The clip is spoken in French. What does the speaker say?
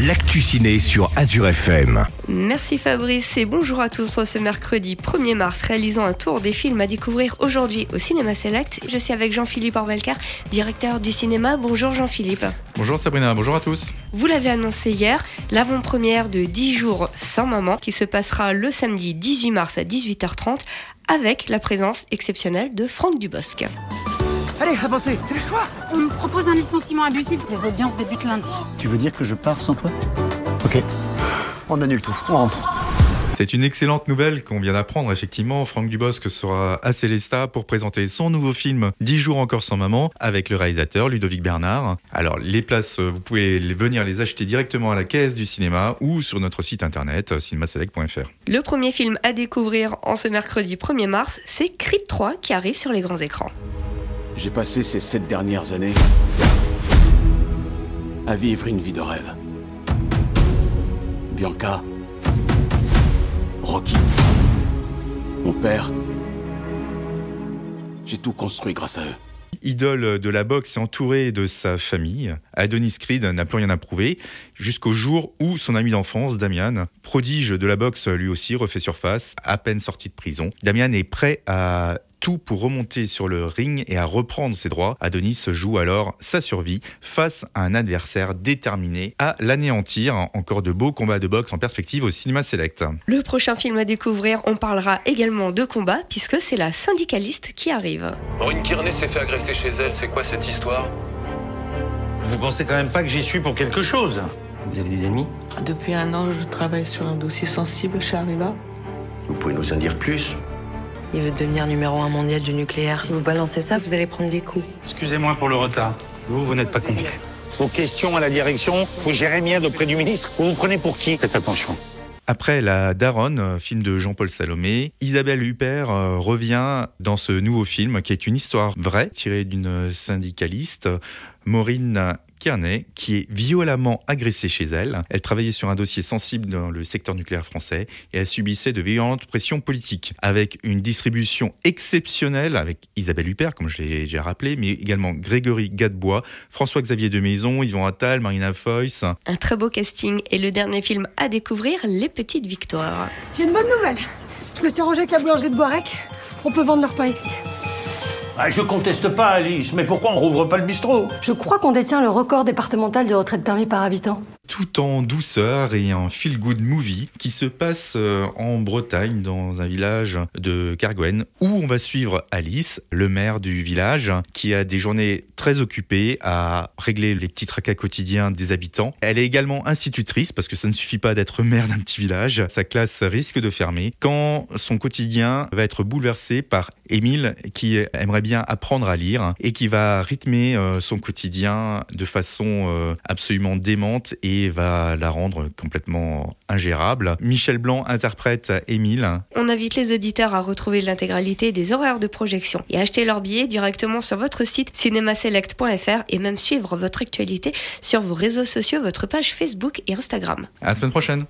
l'actu ciné sur Azure FM. Merci Fabrice et bonjour à tous. Ce mercredi 1er mars, réalisons un tour des films à découvrir aujourd'hui au Cinéma Select. Je suis avec Jean-Philippe Orvelcar, directeur du cinéma. Bonjour Jean-Philippe. Bonjour Sabrina, bonjour à tous. Vous l'avez annoncé hier, l'avant-première de 10 jours sans maman qui se passera le samedi 18 mars à 18h30 avec la présence exceptionnelle de Franck Dubosc. Allez, avancez, quel choix On me propose un licenciement abusif. Les audiences débutent lundi. Tu veux dire que je pars sans toi Ok. On annule tout, on rentre. C'est une excellente nouvelle qu'on vient d'apprendre. Effectivement, Franck Dubosc sera à Célesta pour présenter son nouveau film 10 jours encore sans maman avec le réalisateur Ludovic Bernard. Alors, les places, vous pouvez venir les acheter directement à la caisse du cinéma ou sur notre site internet cinémaselect.fr. Le premier film à découvrir en ce mercredi 1er mars, c'est Creed 3 qui arrive sur les grands écrans. J'ai passé ces sept dernières années à vivre une vie de rêve. Bianca, Rocky, mon père, j'ai tout construit grâce à eux. Idole de la boxe et entouré de sa famille, Adonis Creed n'a plus rien à prouver jusqu'au jour où son ami d'enfance, Damian, prodige de la boxe lui aussi, refait surface, à peine sorti de prison. Damian est prêt à tout pour remonter sur le ring et à reprendre ses droits. Adonis joue alors sa survie face à un adversaire déterminé à l'anéantir. Encore de beaux combats de boxe en perspective au cinéma select. Le prochain film à découvrir, on parlera également de combat puisque c'est la syndicaliste qui arrive. Maureen Kearney s'est fait agresser chez elle, c'est quoi cette histoire? Vous pensez quand même pas que j'y suis pour quelque chose? Vous avez des ennemis? Depuis un an, je travaille sur un dossier sensible chez Arriva. Vous pouvez nous en dire plus? Il veut devenir numéro un mondial du nucléaire. Si vous balancez ça, vous allez prendre des coups. Excusez-moi pour le retard. Vous, vous n'êtes pas convié. Vos questions à la direction, vous gérez bien auprès du ministre. Vous vous prenez pour qui Faites attention. Après La Daronne, film de Jean-Paul Salomé, Isabelle Huppert revient dans ce nouveau film qui est une histoire vraie tirée d'une syndicaliste, Maureen Kearney, qui est violemment agressée chez elle. Elle travaillait sur un dossier sensible dans le secteur nucléaire français et elle subissait de violentes pressions politiques, avec une distribution exceptionnelle avec Isabelle Huppert, comme je l'ai déjà rappelé, mais également Grégory Gadebois, François-Xavier de Maison, Yvon Attal, Marina Foyce. Un très beau casting et le dernier film à découvrir, Les Petites Victoires. J'ai une bonne nouvelle. Je me suis arrangé avec la boulangerie de Boirec. On peut vendre leur pain ici. Ah, je conteste pas, Alice, mais pourquoi on rouvre pas le bistrot? Je crois qu'on détient le record départemental de retraite permis par habitant. Tout en douceur et un feel-good movie qui se passe en Bretagne, dans un village de Cargwen, où on va suivre Alice, le maire du village, qui a des journées très occupées à régler les petits tracas quotidiens des habitants. Elle est également institutrice, parce que ça ne suffit pas d'être maire d'un petit village. Sa classe risque de fermer quand son quotidien va être bouleversé par Émile, qui aimerait bien apprendre à lire et qui va rythmer son quotidien de façon absolument démente et va la rendre complètement ingérable. Michel Blanc interprète Émile. On invite les auditeurs à retrouver l'intégralité des horaires de projection et acheter leurs billets directement sur votre site cinémaselect.fr et même suivre votre actualité sur vos réseaux sociaux, votre page Facebook et Instagram. À la semaine prochaine.